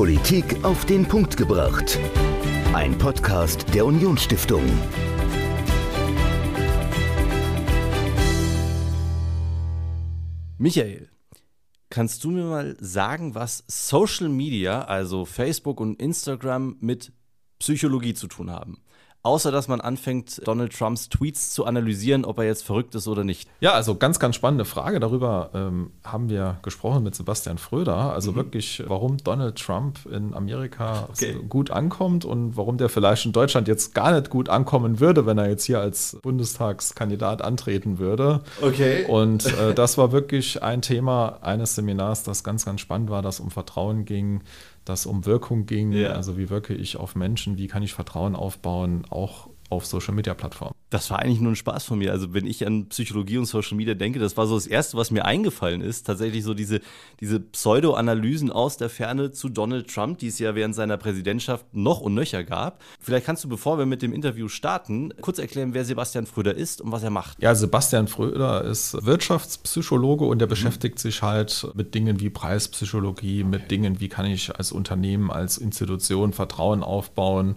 Politik auf den Punkt gebracht. Ein Podcast der Unionsstiftung. Michael, kannst du mir mal sagen, was Social Media, also Facebook und Instagram, mit Psychologie zu tun haben? Außer dass man anfängt, Donald Trumps Tweets zu analysieren, ob er jetzt verrückt ist oder nicht. Ja, also ganz, ganz spannende Frage. Darüber ähm, haben wir gesprochen mit Sebastian Fröder. Also mhm. wirklich, warum Donald Trump in Amerika okay. gut ankommt und warum der vielleicht in Deutschland jetzt gar nicht gut ankommen würde, wenn er jetzt hier als Bundestagskandidat antreten würde. Okay. Und äh, das war wirklich ein Thema eines Seminars, das ganz, ganz spannend war, das um Vertrauen ging das um Wirkung ging. Ja. Also wie wirke ich auf Menschen, wie kann ich Vertrauen aufbauen, auch auf Social Media Plattformen. Das war eigentlich nur ein Spaß von mir. Also wenn ich an Psychologie und Social Media denke, das war so das Erste, was mir eingefallen ist. Tatsächlich so diese, diese Pseudo-Analysen aus der Ferne zu Donald Trump, die es ja während seiner Präsidentschaft noch und nöcher gab. Vielleicht kannst du, bevor wir mit dem Interview starten, kurz erklären, wer Sebastian Fröder ist und was er macht. Ja, Sebastian Fröder ist Wirtschaftspsychologe und er mhm. beschäftigt sich halt mit Dingen wie Preispsychologie, okay. mit Dingen, wie kann ich als Unternehmen, als Institution Vertrauen aufbauen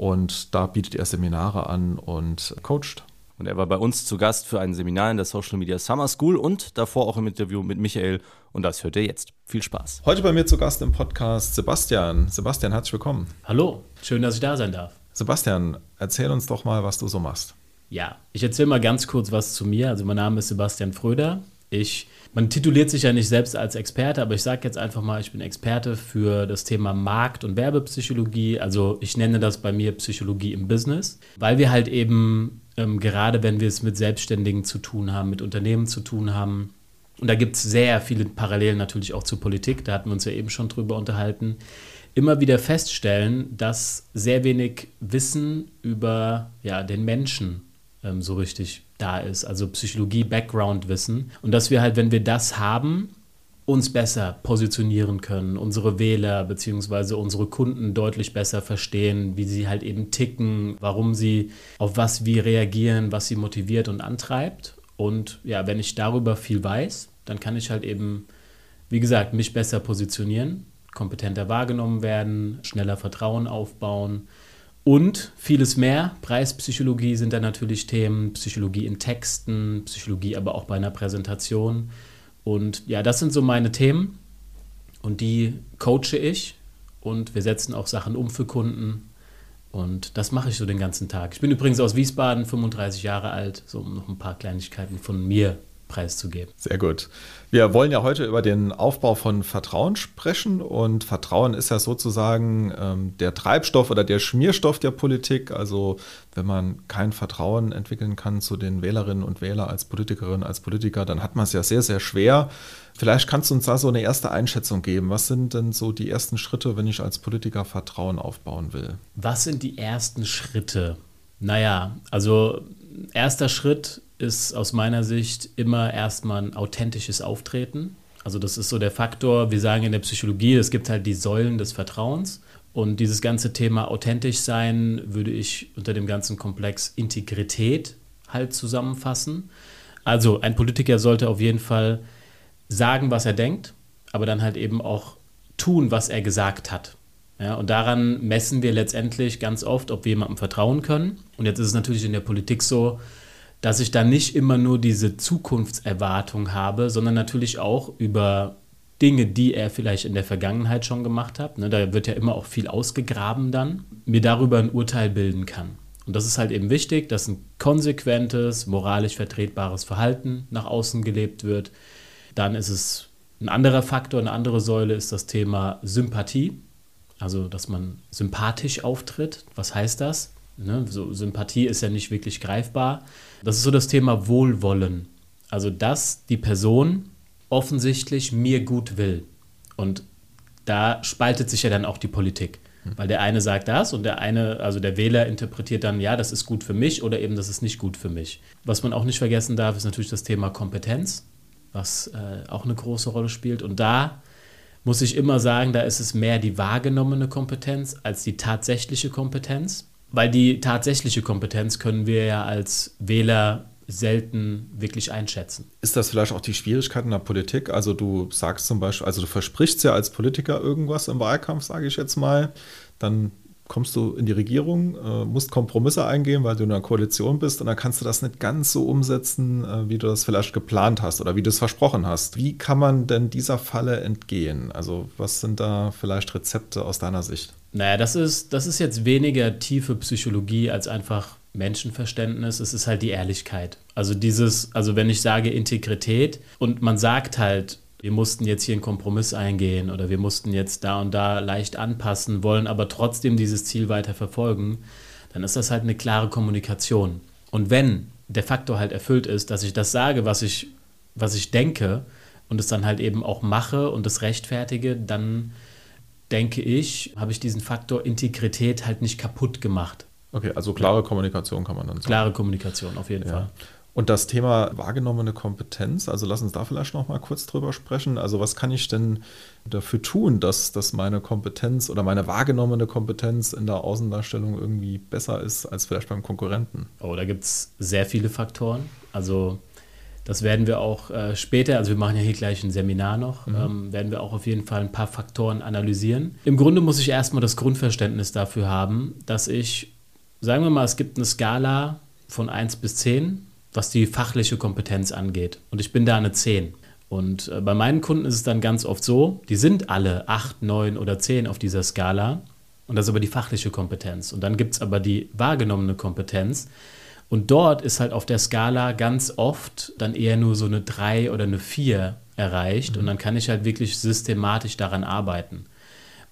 und da bietet er Seminare an und coacht. Und er war bei uns zu Gast für ein Seminar in der Social Media Summer School und davor auch im Interview mit Michael. Und das hört ihr jetzt. Viel Spaß. Heute bei mir zu Gast im Podcast Sebastian. Sebastian, herzlich willkommen. Hallo, schön, dass ich da sein darf. Sebastian, erzähl uns doch mal, was du so machst. Ja, ich erzähle mal ganz kurz was zu mir. Also mein Name ist Sebastian Fröder. Ich man tituliert sich ja nicht selbst als Experte, aber ich sage jetzt einfach mal, ich bin Experte für das Thema Markt- und Werbepsychologie. Also ich nenne das bei mir Psychologie im Business, weil wir halt eben, ähm, gerade wenn wir es mit Selbstständigen zu tun haben, mit Unternehmen zu tun haben, und da gibt es sehr viele Parallelen natürlich auch zur Politik, da hatten wir uns ja eben schon drüber unterhalten, immer wieder feststellen, dass sehr wenig Wissen über ja, den Menschen ähm, so richtig da ist, also Psychologie, Background-Wissen. Und dass wir halt, wenn wir das haben, uns besser positionieren können, unsere Wähler bzw. unsere Kunden deutlich besser verstehen, wie sie halt eben ticken, warum sie auf was wie reagieren, was sie motiviert und antreibt. Und ja, wenn ich darüber viel weiß, dann kann ich halt eben, wie gesagt, mich besser positionieren, kompetenter wahrgenommen werden, schneller Vertrauen aufbauen und vieles mehr. Preispsychologie sind da natürlich Themen, Psychologie in Texten, Psychologie aber auch bei einer Präsentation. Und ja, das sind so meine Themen und die coache ich und wir setzen auch Sachen um für Kunden. Und das mache ich so den ganzen Tag. Ich bin übrigens aus Wiesbaden, 35 Jahre alt, so um noch ein paar Kleinigkeiten von mir preiszugeben. Sehr gut. Wir wollen ja heute über den Aufbau von Vertrauen sprechen und Vertrauen ist ja sozusagen ähm, der Treibstoff oder der Schmierstoff der Politik. Also wenn man kein Vertrauen entwickeln kann zu den Wählerinnen und Wählern als Politikerin, als Politiker, dann hat man es ja sehr, sehr schwer. Vielleicht kannst du uns da so eine erste Einschätzung geben. Was sind denn so die ersten Schritte, wenn ich als Politiker Vertrauen aufbauen will? Was sind die ersten Schritte? Naja, also erster Schritt ist aus meiner Sicht immer erstmal ein authentisches Auftreten. Also das ist so der Faktor, wir sagen in der Psychologie, es gibt halt die Säulen des Vertrauens. Und dieses ganze Thema authentisch sein würde ich unter dem ganzen Komplex Integrität halt zusammenfassen. Also ein Politiker sollte auf jeden Fall sagen, was er denkt, aber dann halt eben auch tun, was er gesagt hat. Ja, und daran messen wir letztendlich ganz oft, ob wir jemandem vertrauen können. Und jetzt ist es natürlich in der Politik so, dass ich da nicht immer nur diese Zukunftserwartung habe, sondern natürlich auch über Dinge, die er vielleicht in der Vergangenheit schon gemacht hat, ne, da wird ja immer auch viel ausgegraben dann, mir darüber ein Urteil bilden kann. Und das ist halt eben wichtig, dass ein konsequentes, moralisch vertretbares Verhalten nach außen gelebt wird. Dann ist es ein anderer Faktor, eine andere Säule ist das Thema Sympathie. Also, dass man sympathisch auftritt. Was heißt das? Ne? So, Sympathie ist ja nicht wirklich greifbar. Das ist so das Thema Wohlwollen. Also, dass die Person offensichtlich mir gut will. Und da spaltet sich ja dann auch die Politik. Hm. Weil der eine sagt das und der eine, also der Wähler interpretiert dann, ja, das ist gut für mich oder eben das ist nicht gut für mich. Was man auch nicht vergessen darf, ist natürlich das Thema Kompetenz, was äh, auch eine große Rolle spielt. Und da muss ich immer sagen, da ist es mehr die wahrgenommene Kompetenz als die tatsächliche Kompetenz. Weil die tatsächliche Kompetenz können wir ja als Wähler selten wirklich einschätzen. Ist das vielleicht auch die Schwierigkeit in der Politik? Also du sagst zum Beispiel, also du versprichst ja als Politiker irgendwas im Wahlkampf, sage ich jetzt mal, dann kommst du in die Regierung, äh, musst Kompromisse eingehen, weil du in einer Koalition bist und dann kannst du das nicht ganz so umsetzen, äh, wie du das vielleicht geplant hast oder wie du es versprochen hast. Wie kann man denn dieser Falle entgehen? Also was sind da vielleicht Rezepte aus deiner Sicht? Naja, das ist, das ist jetzt weniger tiefe Psychologie als einfach Menschenverständnis. Es ist halt die Ehrlichkeit. Also dieses, also wenn ich sage Integrität und man sagt halt, wir mussten jetzt hier einen Kompromiss eingehen oder wir mussten jetzt da und da leicht anpassen, wollen aber trotzdem dieses Ziel weiter verfolgen, dann ist das halt eine klare Kommunikation. Und wenn der Faktor halt erfüllt ist, dass ich das sage, was ich, was ich denke und es dann halt eben auch mache und es rechtfertige, dann denke ich, habe ich diesen Faktor Integrität halt nicht kaputt gemacht. Okay, also klare Kommunikation kann man dann sagen. Klare Kommunikation, auf jeden ja. Fall. Und das Thema wahrgenommene Kompetenz, also lass uns da vielleicht noch mal kurz drüber sprechen. Also was kann ich denn dafür tun, dass, dass meine Kompetenz oder meine wahrgenommene Kompetenz in der Außendarstellung irgendwie besser ist als vielleicht beim Konkurrenten? Oh, da gibt es sehr viele Faktoren. Also das werden wir auch äh, später, also wir machen ja hier gleich ein Seminar noch, mhm. ähm, werden wir auch auf jeden Fall ein paar Faktoren analysieren. Im Grunde muss ich erstmal das Grundverständnis dafür haben, dass ich, sagen wir mal, es gibt eine Skala von 1 bis 10 was die fachliche Kompetenz angeht. Und ich bin da eine 10. Und äh, bei meinen Kunden ist es dann ganz oft so, die sind alle 8, 9 oder 10 auf dieser Skala. Und das ist aber die fachliche Kompetenz. Und dann gibt es aber die wahrgenommene Kompetenz. Und dort ist halt auf der Skala ganz oft dann eher nur so eine 3 oder eine 4 erreicht. Mhm. Und dann kann ich halt wirklich systematisch daran arbeiten.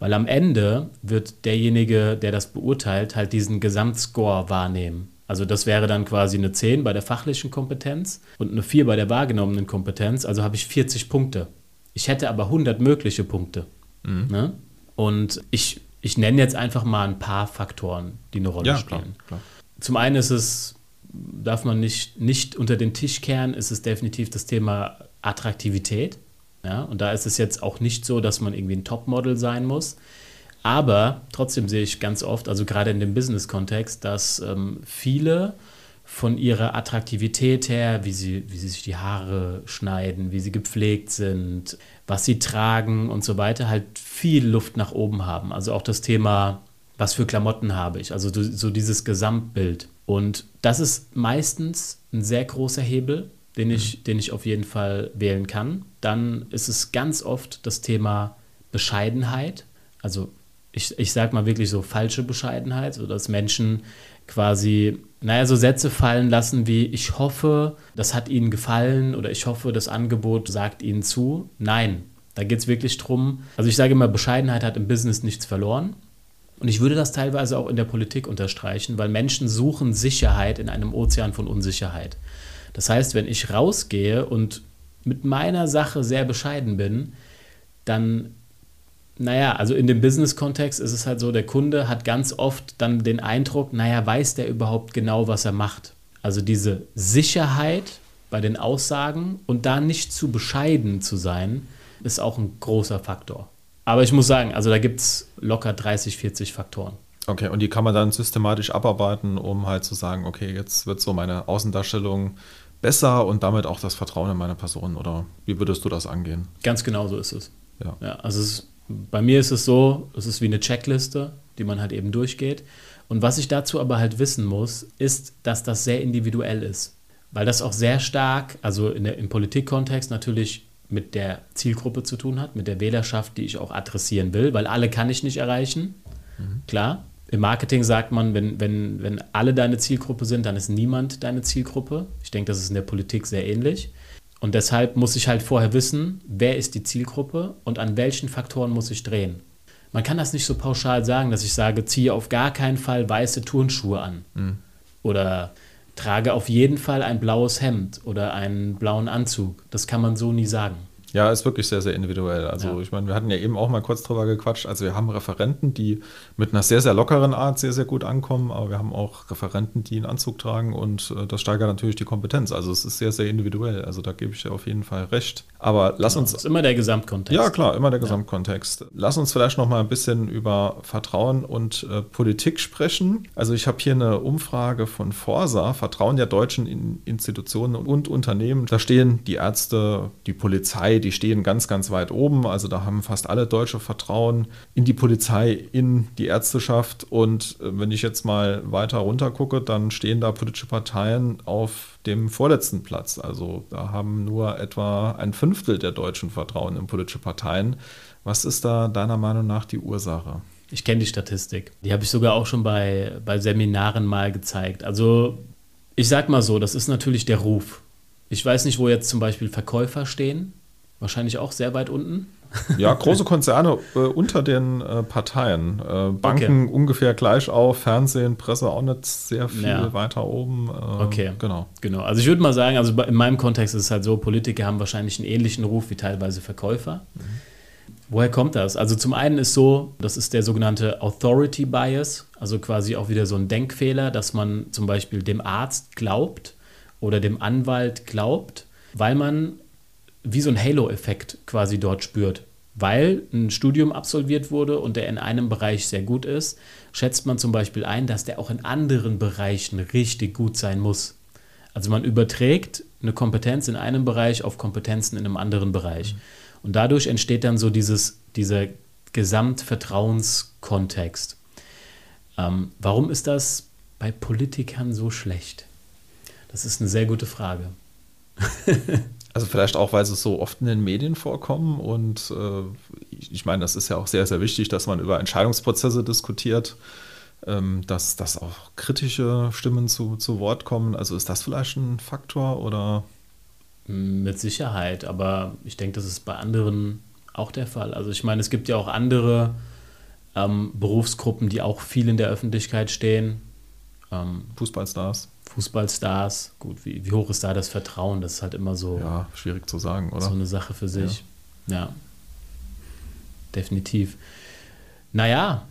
Weil am Ende wird derjenige, der das beurteilt, halt diesen Gesamtscore wahrnehmen. Also das wäre dann quasi eine 10 bei der fachlichen Kompetenz und eine 4 bei der wahrgenommenen Kompetenz. Also habe ich 40 Punkte. Ich hätte aber 100 mögliche Punkte. Mhm. Ne? Und ich, ich nenne jetzt einfach mal ein paar Faktoren, die eine Rolle ja, spielen. Klar, klar. Zum einen ist es, darf man nicht, nicht unter den Tisch kehren, ist es definitiv das Thema Attraktivität. Ja? Und da ist es jetzt auch nicht so, dass man irgendwie ein Topmodel sein muss. Aber trotzdem sehe ich ganz oft, also gerade in dem Business-Kontext, dass ähm, viele von ihrer Attraktivität her, wie sie, wie sie sich die Haare schneiden, wie sie gepflegt sind, was sie tragen und so weiter, halt viel Luft nach oben haben. Also auch das Thema, was für Klamotten habe ich, also so dieses Gesamtbild. Und das ist meistens ein sehr großer Hebel, den ich, mhm. den ich auf jeden Fall wählen kann. Dann ist es ganz oft das Thema Bescheidenheit. Also ich, ich sag mal wirklich so falsche Bescheidenheit, so dass Menschen quasi, naja, so Sätze fallen lassen wie, ich hoffe, das hat Ihnen gefallen oder ich hoffe, das Angebot sagt Ihnen zu. Nein, da geht es wirklich drum. Also ich sage immer, Bescheidenheit hat im Business nichts verloren. Und ich würde das teilweise auch in der Politik unterstreichen, weil Menschen suchen Sicherheit in einem Ozean von Unsicherheit. Das heißt, wenn ich rausgehe und mit meiner Sache sehr bescheiden bin, dann naja, also in dem Business-Kontext ist es halt so, der Kunde hat ganz oft dann den Eindruck, naja, weiß der überhaupt genau, was er macht? Also diese Sicherheit bei den Aussagen und da nicht zu bescheiden zu sein, ist auch ein großer Faktor. Aber ich muss sagen, also da gibt es locker 30, 40 Faktoren. Okay, und die kann man dann systematisch abarbeiten, um halt zu sagen, okay, jetzt wird so meine Außendarstellung besser und damit auch das Vertrauen in meine Person. Oder wie würdest du das angehen? Ganz genau so ist es. Ja. ja also es ist bei mir ist es so, es ist wie eine Checkliste, die man halt eben durchgeht. Und was ich dazu aber halt wissen muss, ist, dass das sehr individuell ist. Weil das auch sehr stark, also in der, im Politikkontext natürlich mit der Zielgruppe zu tun hat, mit der Wählerschaft, die ich auch adressieren will, weil alle kann ich nicht erreichen. Mhm. Klar. Im Marketing sagt man, wenn, wenn, wenn alle deine Zielgruppe sind, dann ist niemand deine Zielgruppe. Ich denke, das ist in der Politik sehr ähnlich. Und deshalb muss ich halt vorher wissen, wer ist die Zielgruppe und an welchen Faktoren muss ich drehen. Man kann das nicht so pauschal sagen, dass ich sage, ziehe auf gar keinen Fall weiße Turnschuhe an. Mhm. Oder trage auf jeden Fall ein blaues Hemd oder einen blauen Anzug. Das kann man so nie sagen. Ja, ist wirklich sehr, sehr individuell. Also ja. ich meine, wir hatten ja eben auch mal kurz drüber gequatscht. Also wir haben Referenten, die mit einer sehr, sehr lockeren Art sehr, sehr gut ankommen, aber wir haben auch Referenten, die einen Anzug tragen und äh, das steigert natürlich die Kompetenz. Also es ist sehr, sehr individuell. Also da gebe ich dir auf jeden Fall recht. Aber lass genau, uns. Das ist immer der Gesamtkontext. Ja, klar, immer der Gesamtkontext. Ja. Lass uns vielleicht noch mal ein bisschen über Vertrauen und äh, Politik sprechen. Also ich habe hier eine Umfrage von Forsa, Vertrauen der deutschen in Institutionen und Unternehmen. Da stehen die Ärzte, die Polizei, die stehen ganz, ganz weit oben. Also da haben fast alle Deutsche Vertrauen in die Polizei, in die Ärzteschaft. Und äh, wenn ich jetzt mal weiter runter gucke, dann stehen da politische Parteien auf dem vorletzten Platz. Also da haben nur etwa ein Fünftel der Deutschen Vertrauen in politische Parteien. Was ist da deiner Meinung nach die Ursache? Ich kenne die Statistik. Die habe ich sogar auch schon bei, bei Seminaren mal gezeigt. Also ich sag mal so, das ist natürlich der Ruf. Ich weiß nicht, wo jetzt zum Beispiel Verkäufer stehen. Wahrscheinlich auch sehr weit unten. Ja, große Konzerne äh, unter den äh, Parteien. Äh, Banken okay. ungefähr gleich auf, Fernsehen, Presse auch nicht sehr viel ja. weiter oben. Äh, okay. Genau. Genau. Also ich würde mal sagen, also in meinem Kontext ist es halt so, Politiker haben wahrscheinlich einen ähnlichen Ruf wie teilweise Verkäufer. Mhm. Woher kommt das? Also zum einen ist so, das ist der sogenannte Authority Bias, also quasi auch wieder so ein Denkfehler, dass man zum Beispiel dem Arzt glaubt oder dem Anwalt glaubt, weil man wie so ein Halo-Effekt quasi dort spürt. Weil ein Studium absolviert wurde und der in einem Bereich sehr gut ist, schätzt man zum Beispiel ein, dass der auch in anderen Bereichen richtig gut sein muss. Also man überträgt eine Kompetenz in einem Bereich auf Kompetenzen in einem anderen Bereich. Mhm. Und dadurch entsteht dann so dieses, dieser Gesamtvertrauenskontext. Ähm, warum ist das bei Politikern so schlecht? Das ist eine sehr gute Frage. Also vielleicht auch, weil sie so oft in den Medien vorkommen und äh, ich meine, das ist ja auch sehr, sehr wichtig, dass man über Entscheidungsprozesse diskutiert, ähm, dass, dass auch kritische Stimmen zu, zu Wort kommen. Also ist das vielleicht ein Faktor oder? Mit Sicherheit, aber ich denke, das ist bei anderen auch der Fall. Also ich meine, es gibt ja auch andere ähm, Berufsgruppen, die auch viel in der Öffentlichkeit stehen. Ähm, Fußballstars. Fußballstars, gut, wie, wie, hoch ist da das Vertrauen? Das ist halt immer so. Ja, schwierig zu sagen, oder? So eine Sache für sich. Ja. ja. Definitiv. Naja,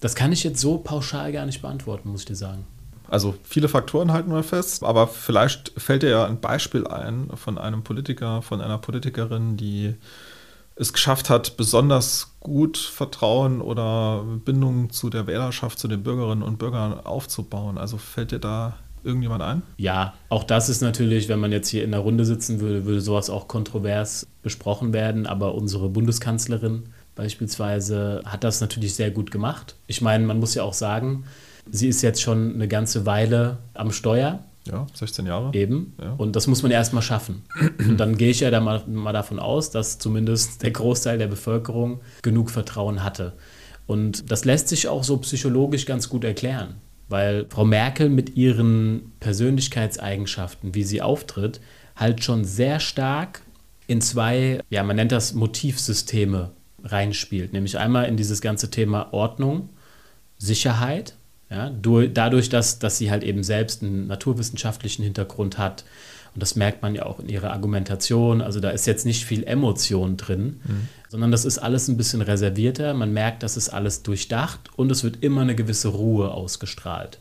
das kann ich jetzt so pauschal gar nicht beantworten, muss ich dir sagen. Also viele Faktoren halten wir fest, aber vielleicht fällt dir ja ein Beispiel ein von einem Politiker, von einer Politikerin, die es geschafft hat, besonders gut Vertrauen oder Bindung zu der Wählerschaft, zu den Bürgerinnen und Bürgern aufzubauen. Also fällt dir da irgendjemand ein? Ja, auch das ist natürlich, wenn man jetzt hier in der Runde sitzen würde, würde sowas auch kontrovers besprochen werden. Aber unsere Bundeskanzlerin beispielsweise hat das natürlich sehr gut gemacht. Ich meine, man muss ja auch sagen, sie ist jetzt schon eine ganze Weile am Steuer. Ja, 16 Jahre. Eben. Ja. Und das muss man erstmal schaffen. Und dann gehe ich ja da mal, mal davon aus, dass zumindest der Großteil der Bevölkerung genug Vertrauen hatte. Und das lässt sich auch so psychologisch ganz gut erklären weil Frau Merkel mit ihren Persönlichkeitseigenschaften, wie sie auftritt, halt schon sehr stark in zwei, ja, man nennt das Motivsysteme reinspielt. Nämlich einmal in dieses ganze Thema Ordnung, Sicherheit, ja, dadurch, dass, dass sie halt eben selbst einen naturwissenschaftlichen Hintergrund hat und das merkt man ja auch in ihrer Argumentation. Also da ist jetzt nicht viel Emotion drin, mhm. sondern das ist alles ein bisschen reservierter. Man merkt, das ist alles durchdacht und es wird immer eine gewisse Ruhe ausgestrahlt.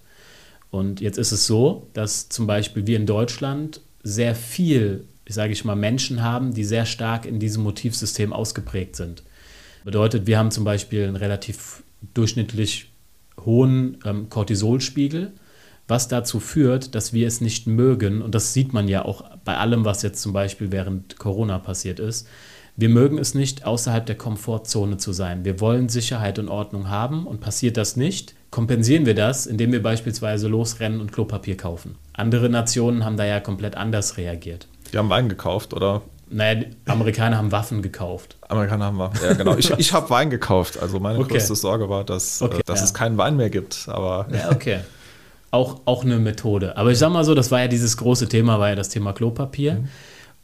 Und jetzt ist es so, dass zum Beispiel wir in Deutschland sehr viel, sage ich mal, Menschen haben, die sehr stark in diesem Motivsystem ausgeprägt sind. Bedeutet, wir haben zum Beispiel einen relativ durchschnittlich hohen ähm, Cortisolspiegel was dazu führt, dass wir es nicht mögen, und das sieht man ja auch bei allem, was jetzt zum Beispiel während Corona passiert ist, wir mögen es nicht, außerhalb der Komfortzone zu sein. Wir wollen Sicherheit und Ordnung haben und passiert das nicht, kompensieren wir das, indem wir beispielsweise losrennen und Klopapier kaufen. Andere Nationen haben da ja komplett anders reagiert. Die haben Wein gekauft, oder? Naja, Amerikaner haben Waffen gekauft. Amerikaner haben Waffen, ja genau. Ich, ich habe Wein gekauft. Also meine okay. größte Sorge war, dass, okay, dass ja. es keinen Wein mehr gibt. Aber ja, okay auch, auch eine Methode. Aber ich sag mal so, das war ja dieses große Thema, war ja das Thema Klopapier. Mhm.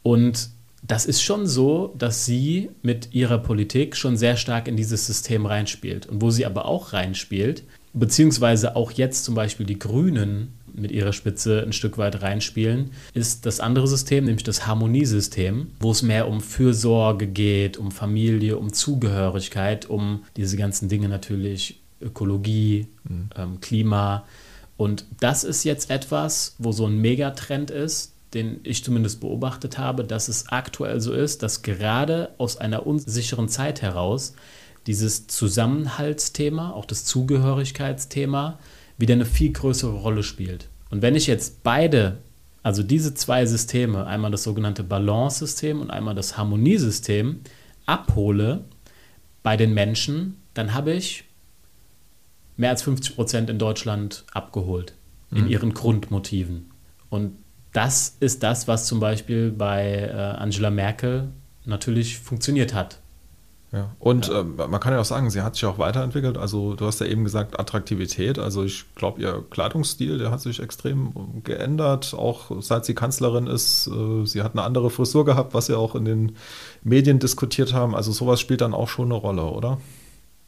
Und das ist schon so, dass sie mit ihrer Politik schon sehr stark in dieses System reinspielt. Und wo sie aber auch reinspielt, beziehungsweise auch jetzt zum Beispiel die Grünen mit ihrer Spitze ein Stück weit reinspielen, ist das andere System, nämlich das Harmoniesystem, wo es mehr um Fürsorge geht, um Familie, um Zugehörigkeit, um diese ganzen Dinge natürlich, Ökologie, mhm. ähm, Klima. Und das ist jetzt etwas, wo so ein Megatrend ist, den ich zumindest beobachtet habe, dass es aktuell so ist, dass gerade aus einer unsicheren Zeit heraus dieses Zusammenhaltsthema, auch das Zugehörigkeitsthema, wieder eine viel größere Rolle spielt. Und wenn ich jetzt beide, also diese zwei Systeme, einmal das sogenannte Balance-System und einmal das Harmoniesystem, abhole bei den Menschen, dann habe ich mehr als 50 Prozent in Deutschland abgeholt in mhm. ihren Grundmotiven. Und das ist das, was zum Beispiel bei äh, Angela Merkel natürlich funktioniert hat. Ja. Und ja. Äh, man kann ja auch sagen, sie hat sich auch weiterentwickelt. Also du hast ja eben gesagt Attraktivität. Also ich glaube, ihr Kleidungsstil, der hat sich extrem geändert. Auch seit sie Kanzlerin ist, äh, sie hat eine andere Frisur gehabt, was ja auch in den Medien diskutiert haben. Also sowas spielt dann auch schon eine Rolle, oder?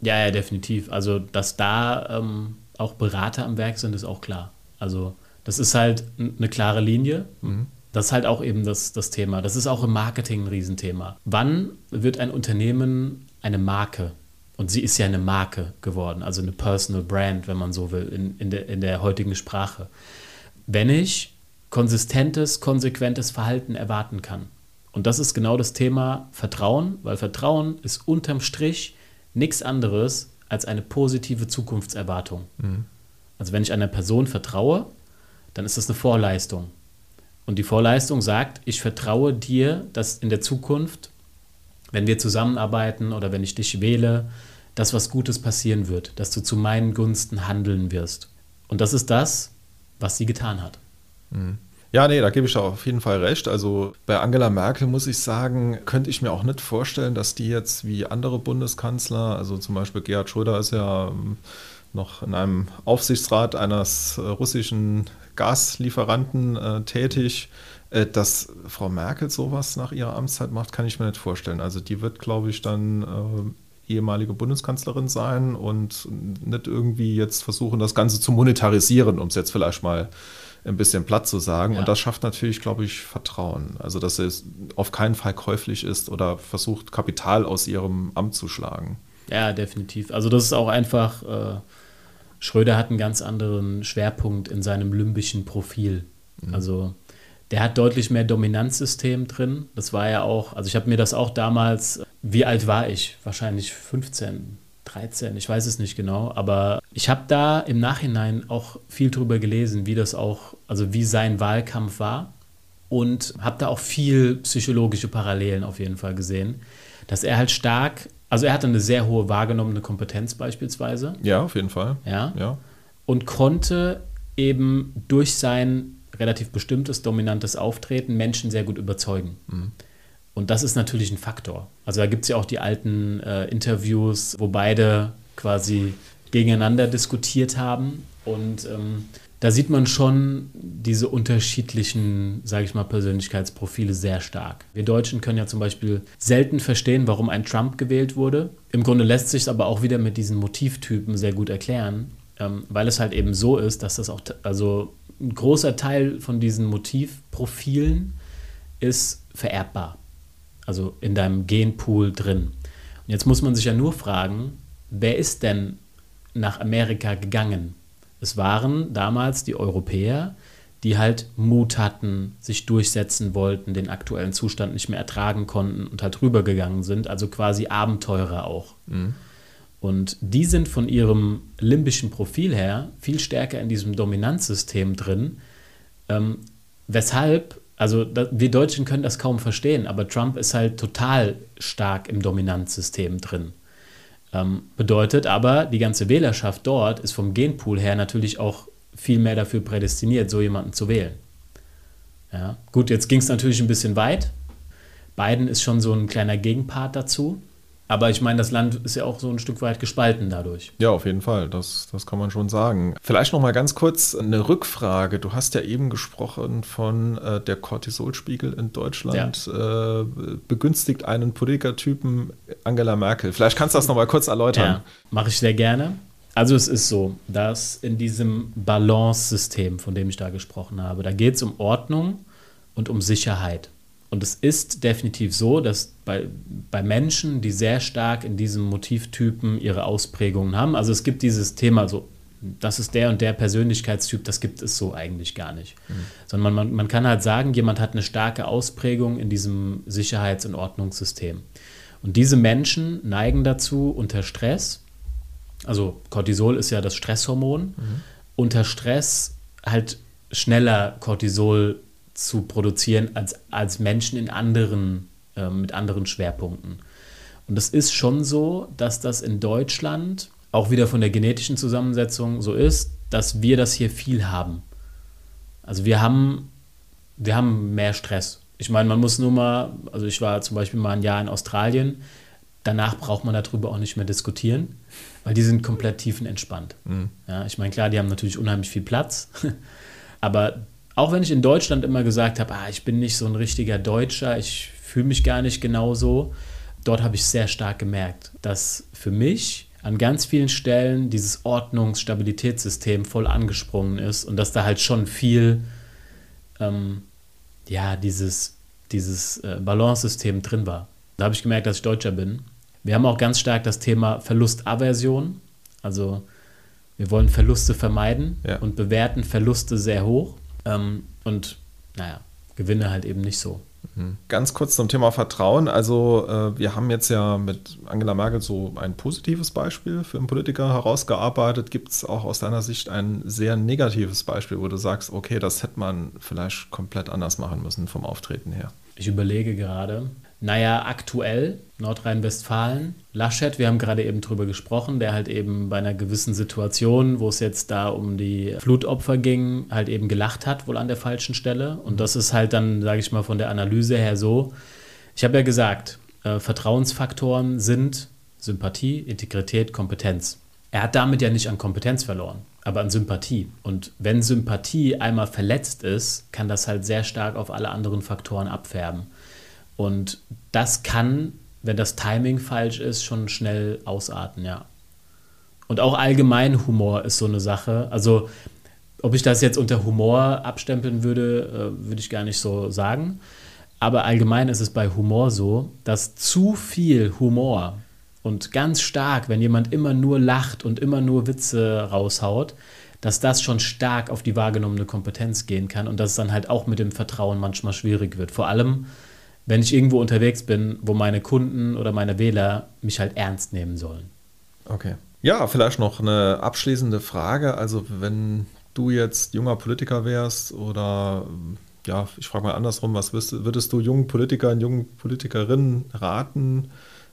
Ja, ja, definitiv. Also dass da ähm, auch Berater am Werk sind, ist auch klar. Also das ist halt eine klare Linie. Mhm. Das ist halt auch eben das, das Thema. Das ist auch im Marketing ein Riesenthema. Wann wird ein Unternehmen eine Marke? Und sie ist ja eine Marke geworden, also eine Personal Brand, wenn man so will, in, in, der, in der heutigen Sprache. Wenn ich konsistentes, konsequentes Verhalten erwarten kann. Und das ist genau das Thema Vertrauen, weil Vertrauen ist unterm Strich nichts anderes als eine positive Zukunftserwartung. Mhm. Also wenn ich einer Person vertraue, dann ist das eine Vorleistung. Und die Vorleistung sagt, ich vertraue dir, dass in der Zukunft, wenn wir zusammenarbeiten oder wenn ich dich wähle, dass was Gutes passieren wird, dass du zu meinen Gunsten handeln wirst. Und das ist das, was sie getan hat. Mhm. Ja, nee, da gebe ich auf jeden Fall recht. Also bei Angela Merkel muss ich sagen, könnte ich mir auch nicht vorstellen, dass die jetzt wie andere Bundeskanzler, also zum Beispiel Gerhard Schröder ist ja ähm, noch in einem Aufsichtsrat eines äh, russischen Gaslieferanten äh, tätig. Äh, dass Frau Merkel sowas nach ihrer Amtszeit macht, kann ich mir nicht vorstellen. Also die wird, glaube ich, dann äh, ehemalige Bundeskanzlerin sein und nicht irgendwie jetzt versuchen, das Ganze zu monetarisieren, um es jetzt vielleicht mal ein bisschen platt zu sagen. Ja. Und das schafft natürlich, glaube ich, Vertrauen. Also, dass es auf keinen Fall käuflich ist oder versucht, Kapital aus ihrem Amt zu schlagen. Ja, definitiv. Also, das ist auch einfach. Äh Schröder hat einen ganz anderen Schwerpunkt in seinem limbischen Profil. Mhm. Also der hat deutlich mehr Dominanzsystem drin. Das war ja auch, also ich habe mir das auch damals, wie alt war ich? Wahrscheinlich 15, 13, ich weiß es nicht genau, aber ich habe da im Nachhinein auch viel drüber gelesen, wie das auch, also wie sein Wahlkampf war und habe da auch viel psychologische Parallelen auf jeden Fall gesehen, dass er halt stark also er hatte eine sehr hohe wahrgenommene Kompetenz beispielsweise. Ja, auf jeden Fall. Ja. ja. Und konnte eben durch sein relativ bestimmtes, dominantes Auftreten Menschen sehr gut überzeugen. Mhm. Und das ist natürlich ein Faktor. Also da gibt es ja auch die alten äh, Interviews, wo beide quasi gegeneinander diskutiert haben. Und ähm, da sieht man schon diese unterschiedlichen, sage ich mal, Persönlichkeitsprofile sehr stark. Wir Deutschen können ja zum Beispiel selten verstehen, warum ein Trump gewählt wurde. Im Grunde lässt sich es aber auch wieder mit diesen Motivtypen sehr gut erklären, ähm, weil es halt eben so ist, dass das auch, also ein großer Teil von diesen Motivprofilen ist vererbbar. Also in deinem Genpool drin. Und jetzt muss man sich ja nur fragen, wer ist denn nach Amerika gegangen? Es waren damals die Europäer, die halt Mut hatten, sich durchsetzen wollten, den aktuellen Zustand nicht mehr ertragen konnten und halt rübergegangen sind, also quasi Abenteurer auch. Mhm. Und die sind von ihrem limbischen Profil her viel stärker in diesem Dominanzsystem drin, ähm, weshalb, also da, wir Deutschen können das kaum verstehen, aber Trump ist halt total stark im Dominanzsystem drin. Ähm, bedeutet aber, die ganze Wählerschaft dort ist vom Genpool her natürlich auch viel mehr dafür prädestiniert, so jemanden zu wählen. Ja. Gut, jetzt ging es natürlich ein bisschen weit. Biden ist schon so ein kleiner Gegenpart dazu. Aber ich meine, das Land ist ja auch so ein Stück weit gespalten dadurch. Ja, auf jeden Fall. Das, das kann man schon sagen. Vielleicht noch mal ganz kurz eine Rückfrage. Du hast ja eben gesprochen von äh, der Cortisolspiegel in Deutschland ja. äh, begünstigt einen Politikertypen Angela Merkel. Vielleicht kannst du das noch mal kurz erläutern. Ja, mache ich sehr gerne. Also es ist so, dass in diesem Balance-System, von dem ich da gesprochen habe, da geht es um Ordnung und um Sicherheit. Und es ist definitiv so, dass bei, bei Menschen, die sehr stark in diesem Motivtypen ihre Ausprägungen haben, also es gibt dieses Thema so, das ist der und der Persönlichkeitstyp, das gibt es so eigentlich gar nicht. Mhm. Sondern man, man kann halt sagen, jemand hat eine starke Ausprägung in diesem Sicherheits- und Ordnungssystem. Und diese Menschen neigen dazu, unter Stress, also Cortisol ist ja das Stresshormon, mhm. unter Stress halt schneller Cortisol zu produzieren als, als Menschen in anderen, äh, mit anderen Schwerpunkten. Und es ist schon so, dass das in Deutschland auch wieder von der genetischen Zusammensetzung so ist, dass wir das hier viel haben. Also wir haben, wir haben mehr Stress. Ich meine, man muss nur mal, also ich war zum Beispiel mal ein Jahr in Australien, danach braucht man darüber auch nicht mehr diskutieren, weil die sind komplett tiefenentspannt. Mhm. Ja, ich meine, klar, die haben natürlich unheimlich viel Platz, aber auch wenn ich in Deutschland immer gesagt habe, ah, ich bin nicht so ein richtiger Deutscher, ich fühle mich gar nicht genauso, dort habe ich sehr stark gemerkt, dass für mich an ganz vielen Stellen dieses Ordnungs-Stabilitätssystem voll angesprungen ist und dass da halt schon viel, ähm, ja, dieses, dieses äh, Balance-System drin war. Da habe ich gemerkt, dass ich Deutscher bin. Wir haben auch ganz stark das Thema Verlustaversion. Also wir wollen Verluste vermeiden ja. und bewerten Verluste sehr hoch. Ähm, und naja, Gewinne halt eben nicht so. Mhm. Ganz kurz zum Thema Vertrauen. Also äh, wir haben jetzt ja mit Angela Merkel so ein positives Beispiel für einen Politiker herausgearbeitet. Gibt es auch aus deiner Sicht ein sehr negatives Beispiel, wo du sagst, okay, das hätte man vielleicht komplett anders machen müssen vom Auftreten her? Ich überlege gerade. Naja, aktuell Nordrhein-Westfalen. Laschet, wir haben gerade eben drüber gesprochen, der halt eben bei einer gewissen Situation, wo es jetzt da um die Flutopfer ging, halt eben gelacht hat, wohl an der falschen Stelle. Und das ist halt dann, sage ich mal, von der Analyse her so. Ich habe ja gesagt, äh, Vertrauensfaktoren sind Sympathie, Integrität, Kompetenz. Er hat damit ja nicht an Kompetenz verloren, aber an Sympathie. Und wenn Sympathie einmal verletzt ist, kann das halt sehr stark auf alle anderen Faktoren abfärben. Und das kann, wenn das Timing falsch ist, schon schnell ausarten, ja. Und auch allgemein Humor ist so eine Sache. Also, ob ich das jetzt unter Humor abstempeln würde, äh, würde ich gar nicht so sagen. Aber allgemein ist es bei Humor so, dass zu viel Humor und ganz stark, wenn jemand immer nur lacht und immer nur Witze raushaut, dass das schon stark auf die wahrgenommene Kompetenz gehen kann und dass es dann halt auch mit dem Vertrauen manchmal schwierig wird. Vor allem, wenn ich irgendwo unterwegs bin, wo meine Kunden oder meine Wähler mich halt ernst nehmen sollen. Okay. Ja, vielleicht noch eine abschließende Frage. Also wenn du jetzt junger Politiker wärst oder ja, ich frage mal andersrum, was würdest, würdest du jungen Politikern, jungen Politikerinnen raten,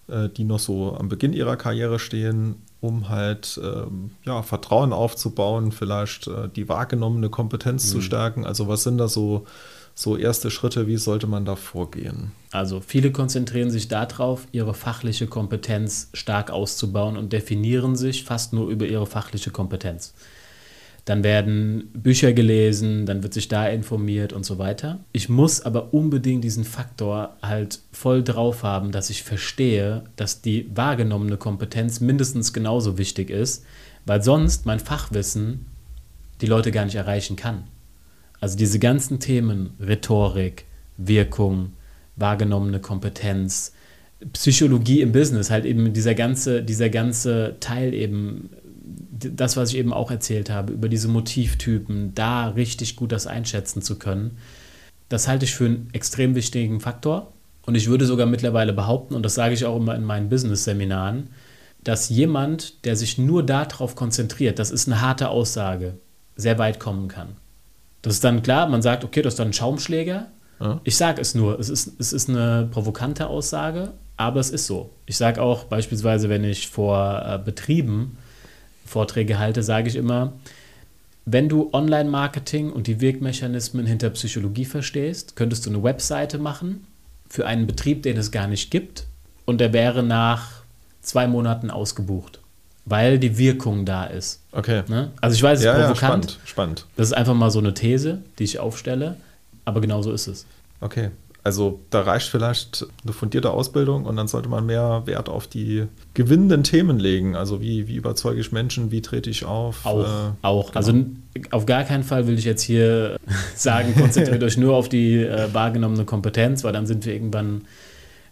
äh, die noch so am Beginn ihrer Karriere stehen, um halt ähm, ja, Vertrauen aufzubauen, vielleicht äh, die wahrgenommene Kompetenz mhm. zu stärken? Also was sind da so so erste Schritte, wie sollte man da vorgehen? Also viele konzentrieren sich darauf, ihre fachliche Kompetenz stark auszubauen und definieren sich fast nur über ihre fachliche Kompetenz. Dann werden Bücher gelesen, dann wird sich da informiert und so weiter. Ich muss aber unbedingt diesen Faktor halt voll drauf haben, dass ich verstehe, dass die wahrgenommene Kompetenz mindestens genauso wichtig ist, weil sonst mein Fachwissen die Leute gar nicht erreichen kann. Also diese ganzen Themen, Rhetorik, Wirkung, wahrgenommene Kompetenz, Psychologie im Business, halt eben dieser ganze, dieser ganze Teil eben, das, was ich eben auch erzählt habe, über diese Motivtypen, da richtig gut das einschätzen zu können, das halte ich für einen extrem wichtigen Faktor. Und ich würde sogar mittlerweile behaupten, und das sage ich auch immer in meinen Business-Seminaren, dass jemand, der sich nur darauf konzentriert, das ist eine harte Aussage, sehr weit kommen kann. Das ist dann klar, man sagt, okay, das ist dann ein Schaumschläger. Ja. Ich sage es nur, es ist, es ist eine provokante Aussage, aber es ist so. Ich sage auch beispielsweise, wenn ich vor äh, Betrieben Vorträge halte, sage ich immer, wenn du Online-Marketing und die Wirkmechanismen hinter Psychologie verstehst, könntest du eine Webseite machen für einen Betrieb, den es gar nicht gibt und der wäre nach zwei Monaten ausgebucht weil die Wirkung da ist. Okay. Ne? Also ich weiß, es ist ja, provokant. Ja, spannend, spannend. Das ist einfach mal so eine These, die ich aufstelle, aber genau so ist es. Okay. Also da reicht vielleicht eine fundierte Ausbildung und dann sollte man mehr Wert auf die gewinnenden Themen legen. Also wie, wie überzeuge ich Menschen, wie trete ich auf? Auch, äh, auch. Genau. Also auf gar keinen Fall will ich jetzt hier sagen, konzentriert euch nur auf die äh, wahrgenommene Kompetenz, weil dann sind wir irgendwann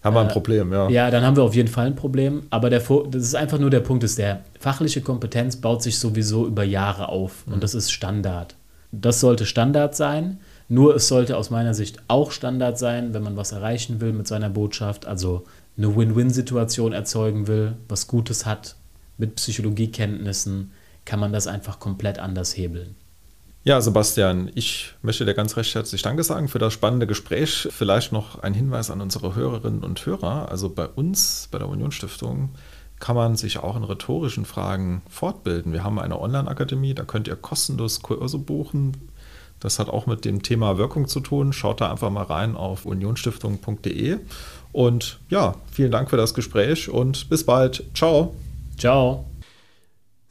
haben wir ein äh, Problem, ja. Ja, dann haben wir auf jeden Fall ein Problem. Aber der, das ist einfach nur der Punkt, ist der fachliche Kompetenz baut sich sowieso über Jahre auf. Mhm. Und das ist Standard. Das sollte Standard sein. Nur es sollte aus meiner Sicht auch Standard sein, wenn man was erreichen will mit seiner Botschaft, also eine Win-Win-Situation erzeugen will, was Gutes hat, mit Psychologiekenntnissen, kann man das einfach komplett anders hebeln. Ja, Sebastian, ich möchte dir ganz recht herzlich Danke sagen für das spannende Gespräch. Vielleicht noch ein Hinweis an unsere Hörerinnen und Hörer. Also bei uns, bei der Unionsstiftung, kann man sich auch in rhetorischen Fragen fortbilden. Wir haben eine Online-Akademie, da könnt ihr kostenlos Kurse buchen. Das hat auch mit dem Thema Wirkung zu tun. Schaut da einfach mal rein auf unionsstiftung.de. Und ja, vielen Dank für das Gespräch und bis bald. Ciao. Ciao.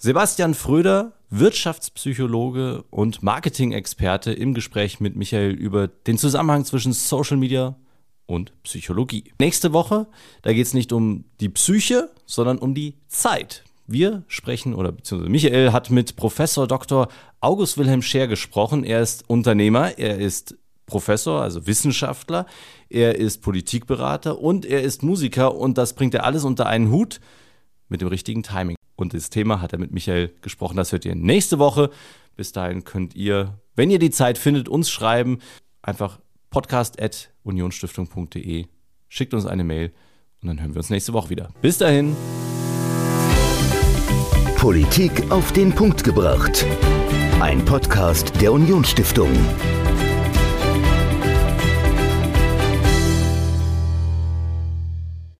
Sebastian Fröder, Wirtschaftspsychologe und Marketing-Experte im Gespräch mit Michael über den Zusammenhang zwischen Social Media und Psychologie. Nächste Woche, da geht es nicht um die Psyche, sondern um die Zeit. Wir sprechen, oder beziehungsweise Michael hat mit Professor Dr. August Wilhelm Scher gesprochen. Er ist Unternehmer, er ist Professor, also Wissenschaftler, er ist Politikberater und er ist Musiker und das bringt er alles unter einen Hut mit dem richtigen Timing. Und das Thema hat er mit Michael gesprochen, das hört ihr nächste Woche. Bis dahin könnt ihr, wenn ihr die Zeit findet, uns schreiben. Einfach podcast.unionstiftung.de. Schickt uns eine Mail und dann hören wir uns nächste Woche wieder. Bis dahin. Politik auf den Punkt gebracht. Ein Podcast der Unionsstiftung.